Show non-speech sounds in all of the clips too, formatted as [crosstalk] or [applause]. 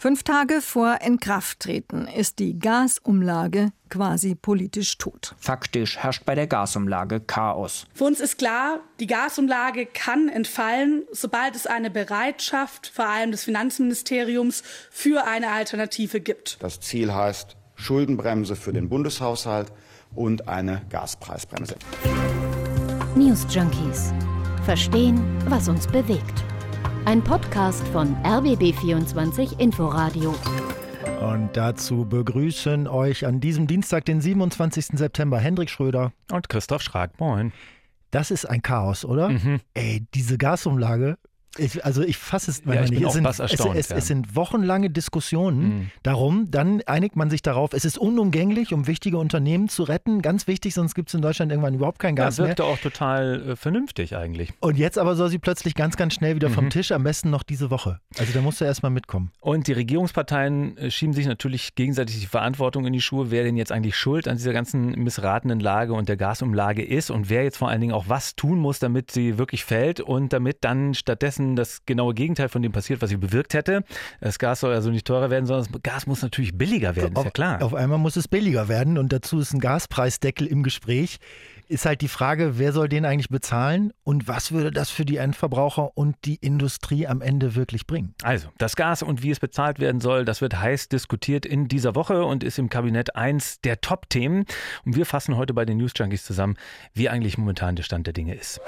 Fünf Tage vor Inkrafttreten ist die Gasumlage quasi politisch tot. Faktisch herrscht bei der Gasumlage Chaos. Für uns ist klar, die Gasumlage kann entfallen, sobald es eine Bereitschaft, vor allem des Finanzministeriums, für eine Alternative gibt. Das Ziel heißt Schuldenbremse für den Bundeshaushalt und eine Gaspreisbremse. News Junkies. Verstehen, was uns bewegt. Ein Podcast von RBB24 Inforadio. Und dazu begrüßen euch an diesem Dienstag, den 27. September, Hendrik Schröder und Christoph Schrag. Moin. Das ist ein Chaos, oder? Mhm. Ey, diese Gasumlage, ich, also ich fasse es ja, ich nicht. es sind, es, es, es, sind wochenlange Diskussionen mhm. darum, dann einigt man sich darauf, es ist unumgänglich, um wichtige Unternehmen zu retten. Ganz wichtig, sonst gibt es in Deutschland irgendwann überhaupt kein Gas ja, wirkte mehr. auch total äh, vernünftig eigentlich. Und jetzt aber soll sie plötzlich ganz, ganz schnell wieder mhm. vom Tisch, am besten noch diese Woche. Also da musst du erstmal mitkommen. Und die Regierungsparteien äh, schieben sich natürlich gegenseitig die Verantwortung in die Schuhe, wer denn jetzt eigentlich schuld an dieser ganzen missratenen Lage und der Gasumlage ist und wer jetzt vor allen Dingen auch was tun muss, damit sie wirklich fällt und damit dann stattdessen das genaue Gegenteil von dem passiert, was sie bewirkt hätte. Das Gas soll also nicht teurer werden, sondern das Gas muss natürlich billiger werden, auf, ist ja klar. Auf einmal muss es billiger werden und dazu ist ein Gaspreisdeckel im Gespräch. Ist halt die Frage, wer soll den eigentlich bezahlen und was würde das für die Endverbraucher und die Industrie am Ende wirklich bringen? Also, das Gas und wie es bezahlt werden soll, das wird heiß diskutiert in dieser Woche und ist im Kabinett eins der Top-Themen. Und wir fassen heute bei den News Junkies zusammen, wie eigentlich momentan der Stand der Dinge ist.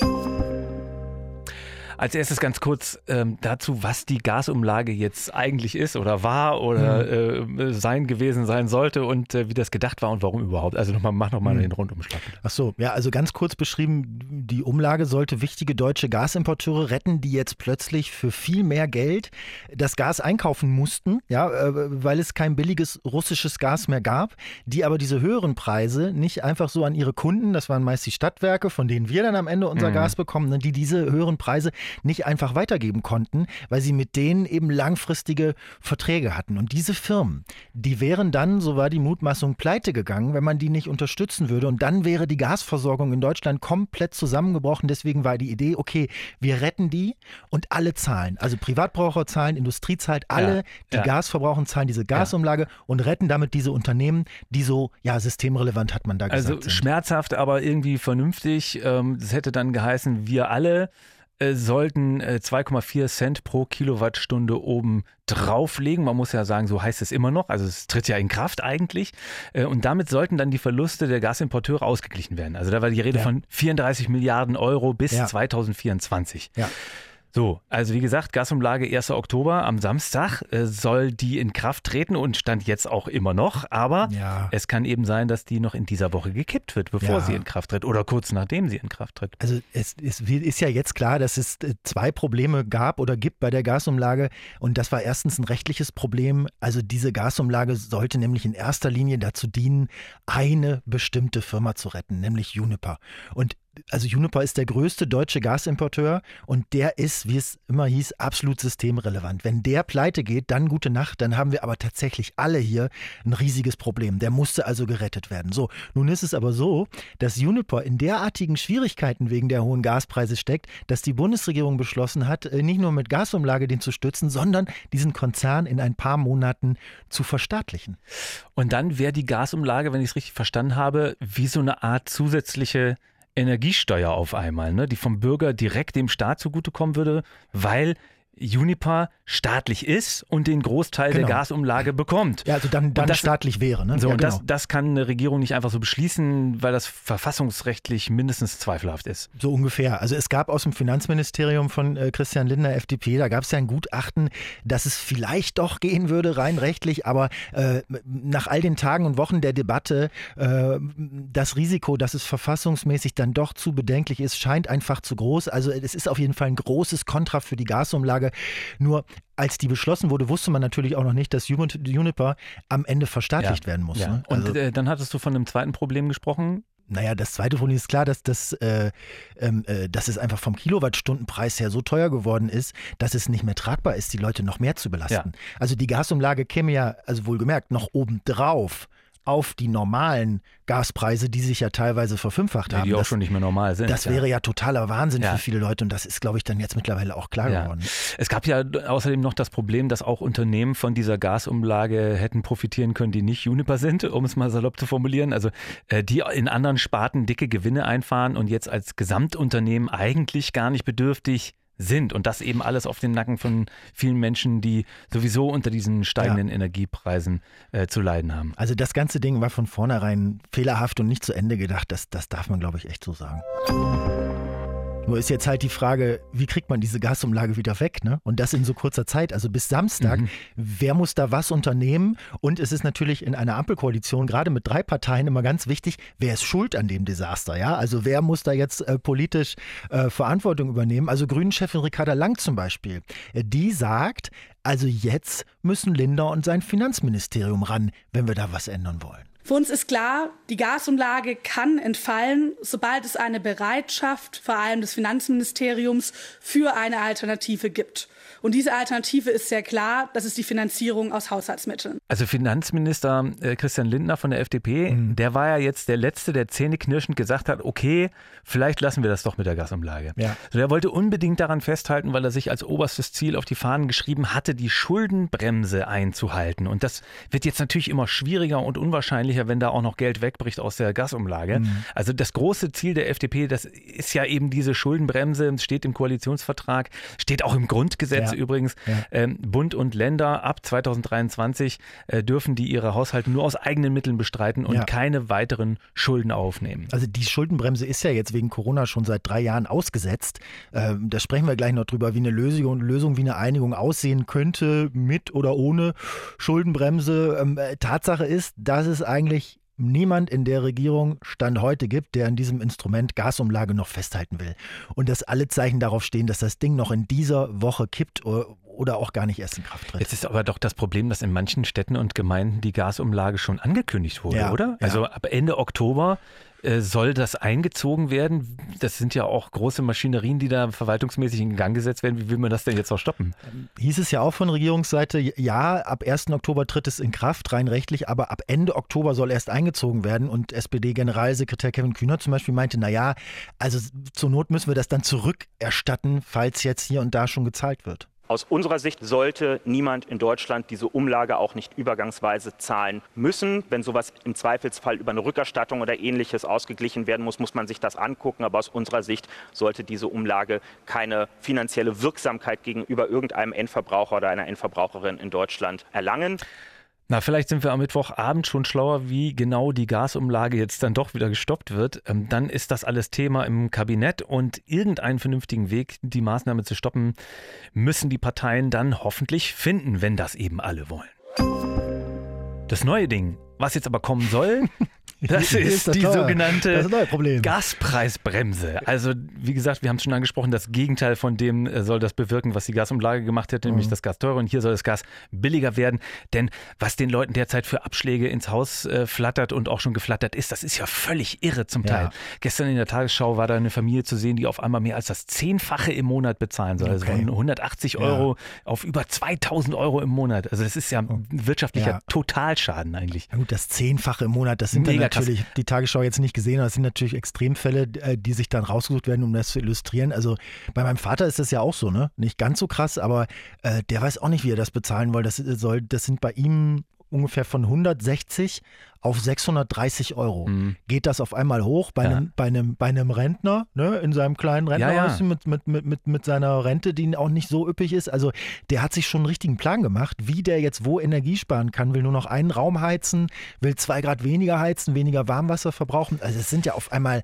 Als erstes ganz kurz ähm, dazu, was die Gasumlage jetzt eigentlich ist oder war oder mhm. äh, sein gewesen sein sollte und äh, wie das gedacht war und warum überhaupt. Also nochmal, mach nochmal mhm. den Rundumschlag. Ach so, ja, also ganz kurz beschrieben, die Umlage sollte wichtige deutsche Gasimporteure retten, die jetzt plötzlich für viel mehr Geld das Gas einkaufen mussten, ja, äh, weil es kein billiges russisches Gas mehr gab, die aber diese höheren Preise nicht einfach so an ihre Kunden, das waren meist die Stadtwerke, von denen wir dann am Ende unser mhm. Gas bekommen, ne, die diese höheren Preise nicht einfach weitergeben konnten, weil sie mit denen eben langfristige Verträge hatten. Und diese Firmen, die wären dann, so war die Mutmaßung, pleite gegangen, wenn man die nicht unterstützen würde. Und dann wäre die Gasversorgung in Deutschland komplett zusammengebrochen. Deswegen war die Idee, okay, wir retten die und alle zahlen. Also Privatbraucher zahlen, Industrie zahlt, alle, ja, die ja. Gas verbrauchen, zahlen diese Gasumlage ja. und retten damit diese Unternehmen, die so, ja, systemrelevant hat man da gesagt. Also schmerzhaft, aber irgendwie vernünftig. Ähm, das hätte dann geheißen, wir alle äh, sollten 2,4 äh, Cent pro Kilowattstunde oben drauflegen. Man muss ja sagen, so heißt es immer noch. Also es tritt ja in Kraft eigentlich. Äh, und damit sollten dann die Verluste der Gasimporteure ausgeglichen werden. Also da war die Rede ja. von 34 Milliarden Euro bis ja. 2024. Ja. So, also wie gesagt, Gasumlage 1. Oktober am Samstag äh, soll die in Kraft treten und stand jetzt auch immer noch. Aber ja. es kann eben sein, dass die noch in dieser Woche gekippt wird, bevor ja. sie in Kraft tritt oder kurz nachdem sie in Kraft tritt. Also es, es ist ja jetzt klar, dass es äh, zwei Probleme gab oder gibt bei der Gasumlage. Und das war erstens ein rechtliches Problem. Also diese Gasumlage sollte nämlich in erster Linie dazu dienen, eine bestimmte Firma zu retten, nämlich Juniper. Und also Juniper ist der größte deutsche Gasimporteur und der ist, wie es immer hieß, absolut systemrelevant. Wenn der pleite geht, dann gute Nacht, dann haben wir aber tatsächlich alle hier ein riesiges Problem. Der musste also gerettet werden. So, nun ist es aber so, dass Juniper in derartigen Schwierigkeiten wegen der hohen Gaspreise steckt, dass die Bundesregierung beschlossen hat, äh, nicht nur mit Gasumlage den zu stützen, sondern diesen Konzern in ein paar Monaten zu verstaatlichen. Und dann wäre die Gasumlage, wenn ich es richtig verstanden habe, wie so eine Art zusätzliche Energiesteuer auf einmal, ne, die vom Bürger direkt dem Staat zugutekommen würde, weil Juniper staatlich ist und den Großteil genau. der Gasumlage bekommt. Ja, also dann, dann das, staatlich wäre. Ne? So, ja, und genau. das, das kann eine Regierung nicht einfach so beschließen, weil das verfassungsrechtlich mindestens zweifelhaft ist. So ungefähr. Also es gab aus dem Finanzministerium von äh, Christian Lindner, FDP, da gab es ja ein Gutachten, dass es vielleicht doch gehen würde, rein rechtlich, aber äh, nach all den Tagen und Wochen der Debatte, äh, das Risiko, dass es verfassungsmäßig dann doch zu bedenklich ist, scheint einfach zu groß. Also es ist auf jeden Fall ein großes Kontra für die Gasumlage. Nur als die beschlossen wurde, wusste man natürlich auch noch nicht, dass Juniper am Ende verstaatlicht ja. werden muss. Ja. Ne? Also, Und äh, dann hattest du von einem zweiten Problem gesprochen. Naja, das zweite Problem ist klar, dass, das, äh, ähm, äh, dass es einfach vom Kilowattstundenpreis her so teuer geworden ist, dass es nicht mehr tragbar ist, die Leute noch mehr zu belasten. Ja. Also die Gasumlage käme ja, also wohlgemerkt, noch obendrauf auf die normalen Gaspreise, die sich ja teilweise verfünffacht haben. Die auch das, schon nicht mehr normal sind. Das wäre ja totaler Wahnsinn Ja. für viele Leute und das ist, glaube ich, dann jetzt mittlerweile auch klar Ja. geworden. Es gab ja außerdem noch das Problem, dass auch Unternehmen von dieser Gasumlage hätten profitieren können, die nicht Juniper sind, um es mal salopp zu formulieren. Also äh, die in anderen Sparten dicke Gewinne einfahren und jetzt als Gesamtunternehmen eigentlich gar nicht bedürftig sind. Und das eben alles auf den Nacken von vielen Menschen, die sowieso unter diesen steigenden Energiepreisen äh, zu leiden haben. Also das ganze Ding war von vornherein fehlerhaft und nicht zu Ende gedacht. Das, das darf man, glaube ich, echt so sagen. Nur ist jetzt halt die Frage, wie kriegt man diese Gasumlage wieder weg? Ne? Und das in so kurzer Zeit, also bis Samstag. Wer muss da was unternehmen? Und es ist natürlich in einer Ampelkoalition, gerade mit drei Parteien, immer ganz wichtig, wer ist schuld an dem Desaster? Ja? Also wer muss da jetzt äh, politisch äh, Verantwortung übernehmen? Also Grünen-Chefin Ricarda Lang zum Beispiel, äh, die sagt, also jetzt müssen Lindner und sein Finanzministerium ran, wenn wir da was ändern wollen. Für uns ist klar, die Gasumlage kann entfallen, sobald es eine Bereitschaft, vor allem des Finanzministeriums, für eine Alternative gibt. Und diese Alternative ist sehr klar, das ist die Finanzierung aus Haushaltsmitteln. Also Finanzminister äh, Christian Lindner von der FDP, Mhm. der war ja jetzt der Letzte, der zähneknirschend gesagt hat, okay, vielleicht lassen wir das doch mit der Gasumlage. Ja. So, der wollte unbedingt daran festhalten, weil er sich als oberstes Ziel auf die Fahnen geschrieben hatte, die Schuldenbremse einzuhalten. Und das wird jetzt natürlich immer schwieriger und unwahrscheinlicher, wenn da auch noch Geld wegbricht aus der Gasumlage. Mhm. Also das große Ziel der FDP, das ist ja eben diese Schuldenbremse, steht im Koalitionsvertrag, steht auch im Grundgesetz Ja. übrigens. Ja. Ähm, Bund und Länder ab 2023 äh, dürfen die ihre Haushalte nur aus eigenen Mitteln bestreiten und Ja. keine weiteren Schulden aufnehmen. Also die Schuldenbremse ist ja jetzt wegen Corona schon seit drei Jahren ausgesetzt. Ähm, da sprechen wir gleich noch drüber, wie eine Lösung, Lösung, wie eine Einigung aussehen könnte, mit oder ohne Schuldenbremse. Ähm, äh, Tatsache ist, dass es eigentlich niemand in der Regierung Stand heute gibt, der an diesem Instrument Gasumlage noch festhalten will. Und dass alle Zeichen darauf stehen, dass das Ding noch in dieser Woche kippt oder, auch gar nicht erst in Kraft tritt. Jetzt ist aber doch das Problem, dass in manchen Städten und Gemeinden die Gasumlage schon angekündigt wurde, Ja, oder? ja. Also ab Ende Oktober soll das eingezogen werden. Das sind ja auch große Maschinerien, die da verwaltungsmäßig in Gang gesetzt werden. Wie will man das denn jetzt noch stoppen? hieß es ja auch von Regierungsseite, ja, ab 1. Oktober tritt es in Kraft, rein rechtlich, aber ab Ende Oktober soll erst eingezogen werden. Und SPD-Generalsekretär Kevin Kühner zum Beispiel meinte, naja, also zur Not müssen wir das dann zurückerstatten, falls jetzt hier und da schon gezahlt wird. Aus unserer Sicht sollte niemand in Deutschland diese Umlage auch nicht übergangsweise zahlen müssen. Wenn sowas im Zweifelsfall über eine Rückerstattung oder ähnliches ausgeglichen werden muss, muss man sich das angucken. Aber aus unserer Sicht sollte diese Umlage keine finanzielle Wirksamkeit gegenüber irgendeinem Endverbraucher oder einer Endverbraucherin in Deutschland erlangen. Na, vielleicht sind wir am Mittwochabend schon schlauer, wie genau die Gasumlage jetzt dann doch wieder gestoppt wird. Ähm, dann ist das alles Thema im Kabinett und irgendeinen vernünftigen Weg, die Maßnahme zu stoppen, müssen die Parteien dann hoffentlich finden, wenn das eben alle wollen. Das neue Ding, was jetzt aber kommen soll, [laughs] das ist das die sogenannte. Gaspreisbremse. Also wie gesagt, wir haben es schon angesprochen, das Gegenteil von dem äh, soll das bewirken, was die Gasumlage gemacht hätte, nämlich Mhm. das Gas teurer und hier soll das Gas billiger werden. Denn was den Leuten derzeit für Abschläge ins Haus äh, flattert und auch schon geflattert ist, das ist ja völlig irre zum Teil. Ja. Gestern in der Tagesschau war da eine Familie zu sehen, die auf einmal mehr als das Zehnfache im Monat bezahlen soll. Also Okay. von 180 Ja. Euro auf über 2000 Euro im Monat. Also das ist ja ein wirtschaftlicher Ja. Totalschaden eigentlich. Ja gut, das Zehnfache im Monat, das sind Mega. Natürlich, die Tagesschau jetzt nicht gesehen, aber das sind natürlich Extremfälle, äh, die sich dann rausgesucht werden, um das zu illustrieren. Also bei meinem Vater ist das ja auch so, ne? Nicht ganz so krass, aber äh, der weiß auch nicht, wie er das bezahlen will. Das, soll, das sind bei ihm ungefähr von 160 auf 630 Euro. Mhm. Geht das auf einmal hoch bei, Ja. einem, bei, einem, bei einem Rentner, ne, in seinem kleinen Ja, ja. Rentnerhäuschen mit, mit, mit, mit, mit seiner Rente, die auch nicht so üppig ist. Also der hat sich schon einen richtigen Plan gemacht, wie der jetzt wo Energie sparen kann, will nur noch einen Raum heizen, will zwei Grad weniger heizen, weniger Warmwasser verbrauchen. Also es sind ja auf einmal,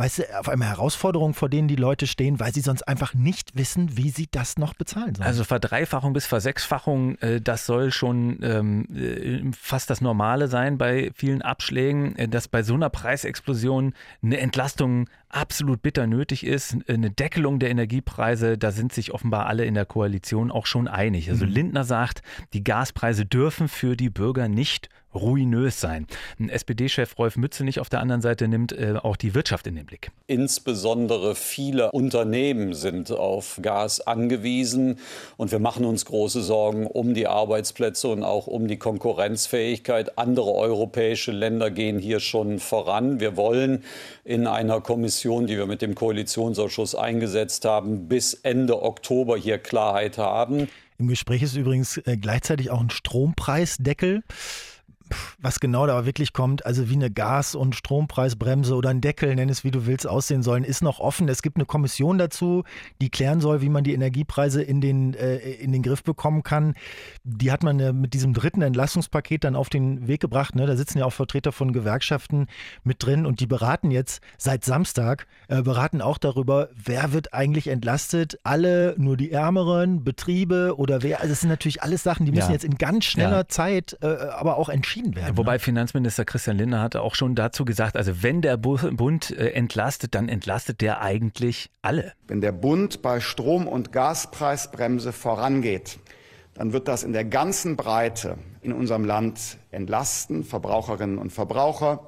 weißt du, auf einmal Herausforderungen, vor denen die Leute stehen, weil sie sonst einfach nicht wissen, wie sie das noch bezahlen sollen. Also Verdreifachung bis Versechsfachung, äh, das soll schon ähm, äh, fast das Normale sein bei vielen Abschlägen, äh, dass bei so einer Preisexplosion eine Entlastung absolut bitter nötig ist. Eine Deckelung der Energiepreise, da sind sich offenbar alle in der Koalition auch schon einig. Also Lindner sagt, die Gaspreise dürfen für die Bürger nicht ruinös sein. Ein SPD-Chef Rolf Mützenich auf der anderen Seite nimmt äh, auch die Wirtschaft in den Blick. Insbesondere viele Unternehmen sind auf Gas angewiesen und wir machen uns große Sorgen um die Arbeitsplätze und auch um die Konkurrenzfähigkeit. Andere europäische Länder gehen hier schon voran. Wir wollen in einer Kommission, die wir mit dem Koalitionsausschuss eingesetzt haben, bis Ende Oktober hier Klarheit haben. Im Gespräch ist übrigens äh, gleichzeitig auch ein Strompreisdeckel was genau da wirklich kommt, also wie eine Gas- und Strompreisbremse oder ein Deckel, nenn es wie du willst, aussehen sollen, ist noch offen. Es gibt eine Kommission dazu, die klären soll, wie man die Energiepreise in den, äh, in den Griff bekommen kann. Die hat man äh, mit diesem dritten Entlastungspaket dann auf den Weg gebracht. Ne? Da sitzen ja auch Vertreter von Gewerkschaften mit drin und die beraten jetzt seit Samstag, äh, beraten auch darüber, wer wird eigentlich entlastet. Alle, nur die ärmeren Betriebe oder wer. Also das sind natürlich alles Sachen, die müssen ja. jetzt in ganz schneller ja. Zeit äh, aber auch entschieden entschieden werden. Wobei ne? Finanzminister Christian Lindner hatte auch schon dazu gesagt, also wenn der Bund äh, entlastet, dann entlastet der eigentlich alle. Wenn der Bund bei Strom- und Gaspreisbremse vorangeht, dann wird das in der ganzen Breite in unserem Land entlasten, Verbraucherinnen und Verbraucher,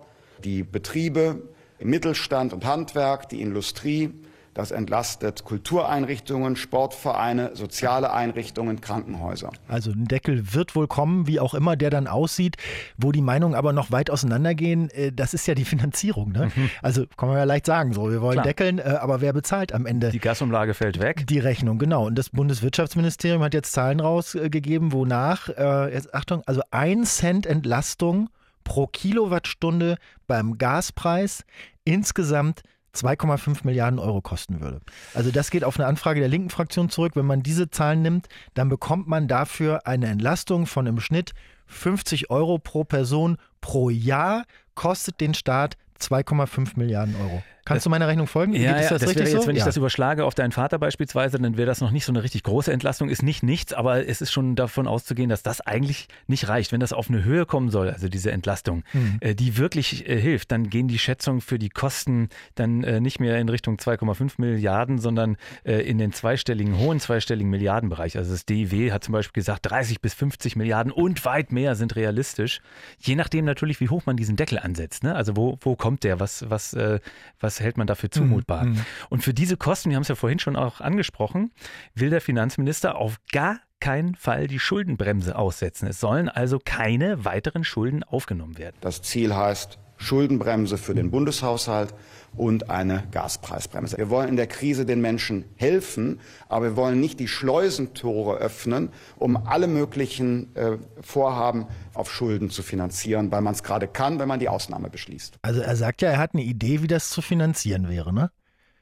die Betriebe im Mittelstand und Handwerk, die Industrie, das entlastet Kultureinrichtungen, Sportvereine, soziale Einrichtungen, Krankenhäuser. Also ein Deckel wird wohl kommen, wie auch immer der dann aussieht. Wo die Meinungen aber noch weit auseinandergehen, äh, das ist ja die [laughs] Finanzierung. Ne? Mhm. Also kann man ja leicht sagen, so wir wollen Klar. deckeln, äh, aber wer bezahlt am Ende? Die Gasumlage fällt weg. Die Rechnung, genau. Und das Bundeswirtschaftsministerium hat jetzt Zahlen rausgegeben, wonach, äh, jetzt Achtung, also ein Cent Entlastung pro Kilowattstunde beim Gaspreis insgesamt 2,5 Milliarden Euro kosten würde. Also das geht auf eine Anfrage der linken Fraktion zurück. Wenn man diese Zahlen nimmt, dann bekommt man dafür eine Entlastung von im Schnitt 50 Euro pro Person pro Jahr, kostet den Staat 2,5 Milliarden Euro. Kannst du meiner Rechnung folgen? Ja, ja das, das wäre jetzt, so? wenn ich das überschlage auf deinen Vater beispielsweise, dann wäre das noch nicht so eine richtig große Entlastung. Ist nicht nichts, aber es ist schon davon auszugehen, dass das eigentlich nicht reicht. Wenn das auf eine Höhe kommen soll, also diese Entlastung, mhm. äh, die wirklich äh, hilft, dann gehen die Schätzungen für die Kosten dann äh, nicht mehr in Richtung 2,5 Milliarden, sondern äh, in den zweistelligen, hohen zweistelligen Milliardenbereich. Also das DIW hat zum Beispiel gesagt, 30 bis 50 Milliarden und weit mehr sind realistisch. Je nachdem natürlich, wie hoch man diesen Deckel ansetzt. Ne? Also wo, wo kommt der? Was, was, äh, was was hält man dafür zumutbar? Mhm. Und für diese Kosten, wir haben es ja vorhin schon auch angesprochen, will der Finanzminister auf gar keinen Fall die Schuldenbremse aussetzen. Es sollen also keine weiteren Schulden aufgenommen werden. Das Ziel heißt Schuldenbremse für den Bundeshaushalt und eine Gaspreisbremse. Wir wollen in der Krise den Menschen helfen, aber wir wollen nicht die Schleusentore öffnen, um alle möglichen äh, Vorhaben auf Schulden zu finanzieren, weil man es gerade kann, wenn man die Ausnahme beschließt. Also er sagt ja, er hat eine Idee, wie das zu finanzieren wäre, ne?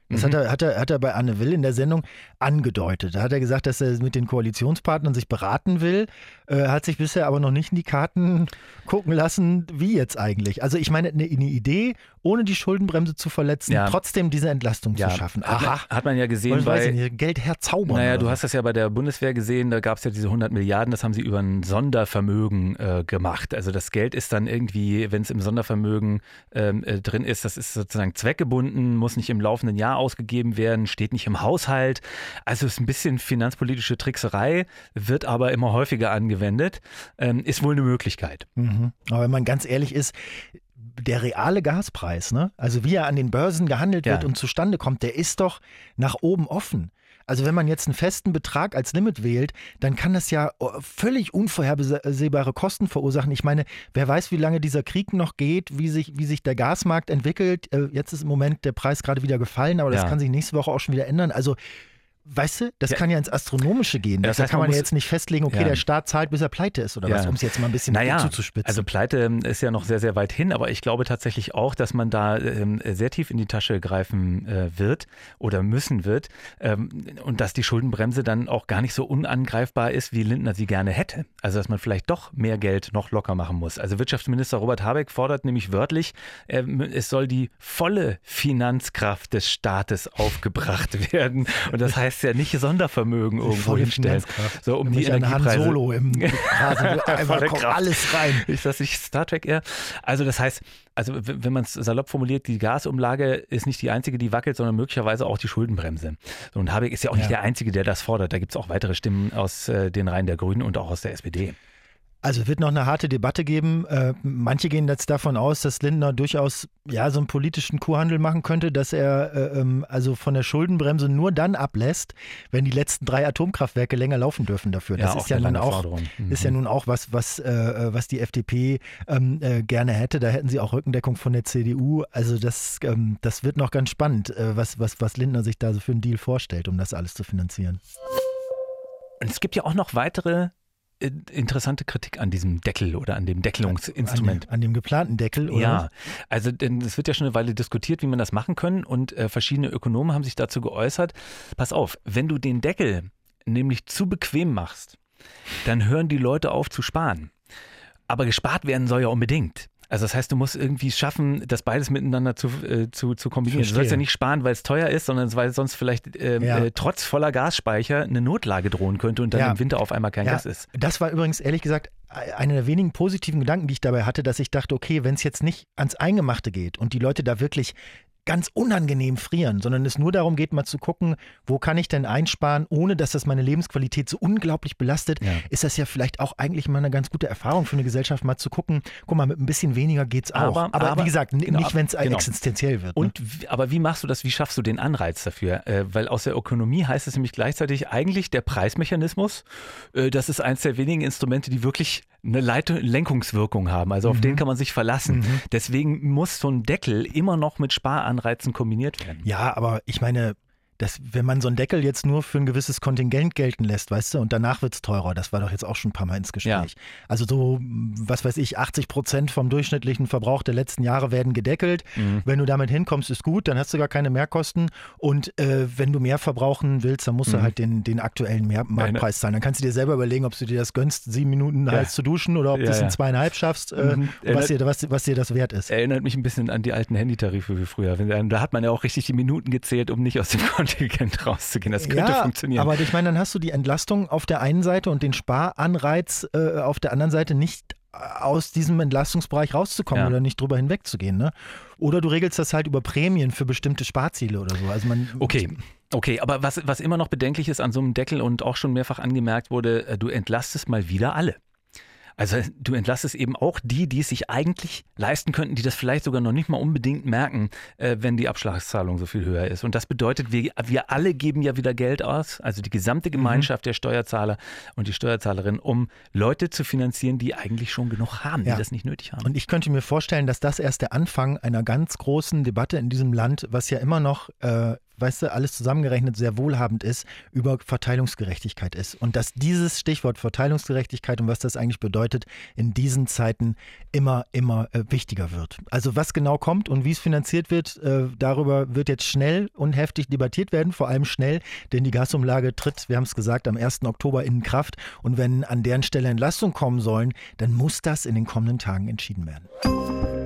Das mhm. hat, er, hat, er, hat er bei Anne Will in der Sendung angedeutet. Da hat er gesagt, dass er mit den Koalitionspartnern sich beraten will, äh, hat sich bisher aber noch nicht in die Karten gucken lassen, wie jetzt eigentlich. Also ich meine, eine, eine Idee, ohne die Schuldenbremse zu verletzen, ja. trotzdem diese Entlastung ja. zu schaffen. Aha. Hat man ja gesehen Und, bei... Nicht, Geld herzaubern. Naja, du hast das ja bei der Bundeswehr gesehen, da gab es ja diese 100 Milliarden, das haben sie über ein Sondervermögen äh, gemacht. Also das Geld ist dann irgendwie, wenn es im Sondervermögen ähm, äh, drin ist, das ist sozusagen zweckgebunden, muss nicht im laufenden Jahr ausgegeben werden, steht nicht im Haushalt. Also ist ein bisschen finanzpolitische Trickserei, wird aber immer häufiger angewendet. Ähm, ist wohl eine Möglichkeit. Mhm. Aber wenn man ganz ehrlich ist, der reale Gaspreis, ne? also wie er an den Börsen gehandelt wird ja. und zustande kommt, der ist doch nach oben offen. Also wenn man jetzt einen festen Betrag als Limit wählt, dann kann das ja oh, völlig unvorhersehbare Kosten verursachen. Ich meine, wer weiß, wie lange dieser Krieg noch geht, wie sich, wie sich der Gasmarkt entwickelt. Äh, jetzt ist im Moment der Preis gerade wieder gefallen, aber das ja. kann sich nächste Woche auch schon wieder ändern. Also Weißt du, das ja. kann ja ins Astronomische gehen. Das da heißt, kann man, man ja jetzt nicht festlegen, okay, ja. der Staat zahlt, bis er pleite ist oder was, um es jetzt mal ein bisschen naja, zuzuspitzen. Also pleite ähm, ist ja noch sehr, sehr weit hin, aber ich glaube tatsächlich auch, dass man da ähm, sehr tief in die Tasche greifen äh, wird oder müssen wird ähm, und dass die Schuldenbremse dann auch gar nicht so unangreifbar ist, wie Lindner sie gerne hätte. Also dass man vielleicht doch mehr Geld noch locker machen muss. Also Wirtschaftsminister Robert Habeck fordert nämlich wörtlich, äh, es soll die volle Finanzkraft des Staates aufgebracht [laughs] werden. Und das heißt, ja nicht Sondervermögen irgendwo hinstellen. So um die Energiepreise. Han Solo im [laughs] einfach kommt alles rein. Ist das nicht Star Trek eher? Also das heißt, also wenn man es salopp formuliert, die Gasumlage ist nicht die einzige, die wackelt, sondern möglicherweise auch die Schuldenbremse. Und Habeck ist ja auch ja. nicht der Einzige, der das fordert. Da gibt es auch weitere Stimmen aus äh, den Reihen der Grünen und auch aus der SPD. Also wird noch eine harte Debatte geben. Äh, manche gehen jetzt davon aus, dass Lindner durchaus ja so einen politischen Kuhhandel machen könnte, dass er äh, ähm, also von der Schuldenbremse nur dann ablässt, wenn die letzten drei Atomkraftwerke länger laufen dürfen dafür. Das Ja, ist auch ja nun auch. Mhm. ist ja nun auch was was äh, was die FDP ähm, äh, gerne hätte. Da hätten sie auch Rückendeckung von der CDU. Also das ähm, das wird noch ganz spannend, äh, was was was Lindner sich da so für einen Deal vorstellt, um das alles zu finanzieren. Und es gibt ja auch noch weitere äh, interessante Kritik an diesem Deckel oder an dem Deckelungsinstrument. An dem, an dem geplanten Deckel, oder? Ja, also denn es wird ja schon eine Weile diskutiert, wie man das machen können und äh, verschiedene Ökonomen haben sich dazu geäußert. Pass auf, wenn du den Deckel nämlich zu bequem machst, dann hören die Leute auf zu sparen. Aber gespart werden soll ja unbedingt. Also das heißt, du musst irgendwie schaffen, das beides miteinander zu, äh, zu, zu kombinieren. Du sollst Verstehe. ja nicht sparen, weil es teuer ist, sondern weil sonst vielleicht ähm, Ja. äh, trotz voller Gasspeicher eine Notlage drohen könnte und dann Ja. im Winter auf einmal kein Ja, Gas ist. Das war übrigens ehrlich gesagt einer der wenigen positiven Gedanken, die ich dabei hatte, dass ich dachte, okay, wenn es jetzt nicht ans Eingemachte geht und die Leute da wirklich ganz unangenehm frieren, sondern es nur darum geht, mal zu gucken, wo kann ich denn einsparen, ohne dass das meine Lebensqualität so unglaublich belastet, Ja. ist das ja vielleicht auch eigentlich mal eine ganz gute Erfahrung für eine Gesellschaft, mal zu gucken, guck mal, mit ein bisschen weniger geht's auch. Aber- Aber, aber- wie gesagt, genau, nicht, wenn es genau. existenziell wird. ne? Und aber wie machst du das? Wie schaffst du den Anreiz dafür? Äh, weil aus der Ökonomie heißt es nämlich gleichzeitig eigentlich der Preismechanismus. Äh, das ist eins der wenigen Instrumente, die wirklich eine Leit Lenkungswirkung haben. Also auf Mhm. den kann man sich verlassen. Deswegen muss so ein Deckel immer noch mit Sparanreizen kombiniert werden. Ja, aber ich meine, das, wenn man so einen Deckel jetzt nur für ein gewisses Kontingent gelten lässt, weißt du, und danach wird es teurer, das war doch jetzt auch schon ein paar Mal ins Gespräch. Also so, was weiß ich, 80 Prozent vom durchschnittlichen Verbrauch der letzten Jahre werden gedeckelt. Mhm. Wenn du damit hinkommst, ist gut, dann hast du gar keine Mehrkosten. Und äh, wenn du mehr verbrauchen willst, dann musst du Mhm. halt den, den aktuellen mehr Marktpreis zahlen. Dann kannst du dir selber überlegen, ob du dir das gönnst, sieben Minuten Ja. heiß zu duschen oder ob du Ja, es in ja. zweieinhalb schaffst, äh, Mhm. was, dir, was, was dir das wert ist. Erinnert mich ein bisschen an die alten Handytarife wie früher. Wenn- Da hat man ja auch richtig die Minuten gezählt, um nicht aus dem Kontingent [laughs] rauszugehen. Das könnte ja, funktionieren. Aber ich meine, dann hast du die Entlastung auf der einen Seite und den Sparanreiz äh, auf der anderen Seite nicht äh, aus diesem Entlastungsbereich rauszukommen Ja. oder nicht drüber hinwegzugehen. Ne? Oder du regelst das halt über Prämien für bestimmte Sparziele oder so. Also man, Okay. Okay, aber was, was immer noch bedenklich ist an so einem Deckel und auch schon mehrfach angemerkt wurde, äh, du entlastest mal wieder alle. Also du entlastest eben auch die, die es sich eigentlich leisten könnten, die das vielleicht sogar noch nicht mal unbedingt merken, äh, wenn die Abschlagszahlung so viel höher ist. Und das bedeutet, wir, wir alle geben ja wieder Geld aus, also die gesamte Gemeinschaft der Steuerzahler und die Steuerzahlerinnen, um Leute zu finanzieren, die eigentlich schon genug haben, Ja. die das nicht nötig haben. Und ich könnte mir vorstellen, dass das erst der Anfang einer ganz großen Debatte in diesem Land, was ja immer noch, äh, weißt du, alles zusammengerechnet sehr wohlhabend ist, über Verteilungsgerechtigkeit ist. Und dass dieses Stichwort Verteilungsgerechtigkeit und was das eigentlich bedeutet, in diesen Zeiten immer, immer äh, wichtiger wird. Also was genau kommt und wie es finanziert wird, äh, darüber wird jetzt schnell und heftig debattiert werden, vor allem schnell, denn die Gasumlage tritt, wir haben es gesagt, am 1. Oktober in Kraft. Und wenn an deren Stelle Entlastung kommen sollen, dann muss das in den kommenden Tagen entschieden werden.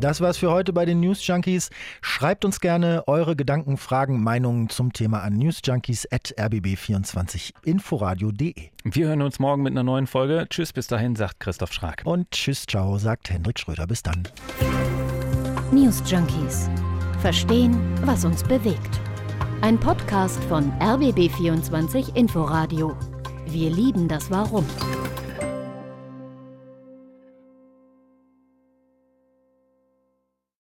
Das war's für heute bei den News Junkies. Schreibt uns gerne eure Gedanken, Fragen, Meinungen zum Thema an newsjunkies.rbb24inforadio.de. Wir hören uns morgen mit einer neuen Folge. Tschüss, bis dahin, sagt Christoph Schrag. Und tschüss, ciao, sagt Hendrik Schröder. Bis dann. News Junkies. Verstehen, was uns bewegt. Ein Podcast von RBB24 Inforadio. Wir lieben das Warum.